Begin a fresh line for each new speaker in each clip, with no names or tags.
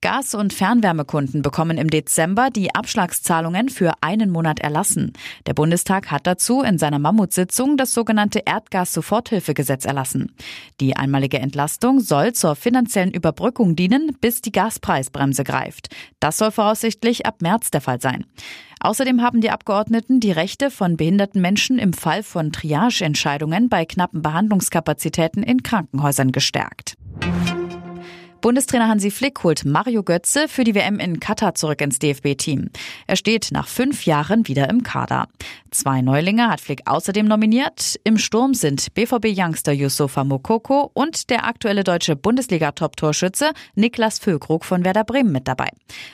Gas- und Fernwärmekunden bekommen im Dezember die Abschlagszahlungen für einen Monat erlassen. Der Bundestag hat dazu in seiner Mammutsitzung das sogenannte Erdgas-Soforthilfegesetz erlassen. Die einmalige Entlastung soll zur finanziellen Überbrückung dienen, bis die Gaspreisbremse greift. Das soll voraussichtlich ab März der Fall sein. Außerdem haben die Abgeordneten die Rechte von behinderten Menschen im Fall von Triageentscheidungen bei knappen Behandlungskapazitäten in Krankenhäusern gestärkt. Bundestrainer Hansi Flick holt Mario Götze für die WM in Katar zurück ins DFB-Team. Er steht nach fünf Jahren wieder im Kader. Zwei Neulinge hat Flick außerdem nominiert. Im Sturm sind BVB-Youngster Yusufa Mokoko und der aktuelle deutsche Bundesliga-Top-Torschütze Niklas Füllkrug von Werder Bremen mit dabei.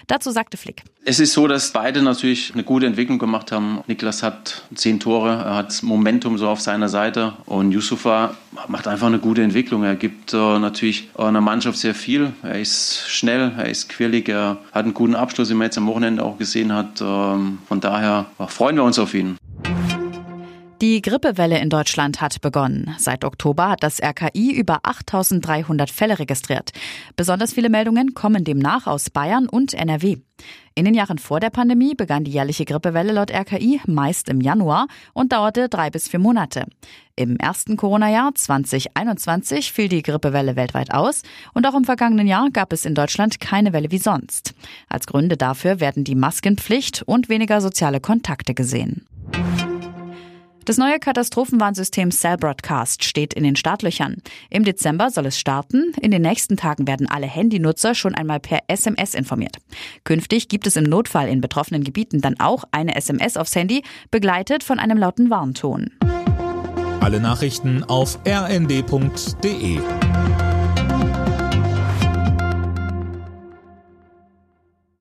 Dazu sagte Flick.
Es ist so, dass beide natürlich eine gute Entwicklung gemacht haben. Niklas hat zehn Tore, er hat Momentum so auf seiner Seite und Yusufa macht einfach eine gute Entwicklung. Er gibt äh, natürlich einer Mannschaft sehr viel. Er ist schnell, er ist quirlig, er hat einen guten Abschluss, wie man jetzt am Wochenende auch gesehen hat. Ähm, von daher freuen wir uns auf ihn.
Die Grippewelle in Deutschland hat begonnen. Seit Oktober hat das RKI über 8300 Fälle registriert. Besonders viele Meldungen kommen demnach aus Bayern und NRW. In den Jahren vor der Pandemie begann die jährliche Grippewelle laut RKI meist im Januar und dauerte drei bis vier Monate. Im ersten Corona-Jahr 2021 fiel die Grippewelle weltweit aus und auch im vergangenen Jahr gab es in Deutschland keine Welle wie sonst. Als Gründe dafür werden die Maskenpflicht und weniger soziale Kontakte gesehen. Das neue Katastrophenwarnsystem Cell Broadcast steht in den Startlöchern. Im Dezember soll es starten. In den nächsten Tagen werden alle Handynutzer schon einmal per SMS informiert. Künftig gibt es im Notfall in betroffenen Gebieten dann auch eine SMS aufs Handy, begleitet von einem lauten Warnton.
Alle Nachrichten auf rnd.de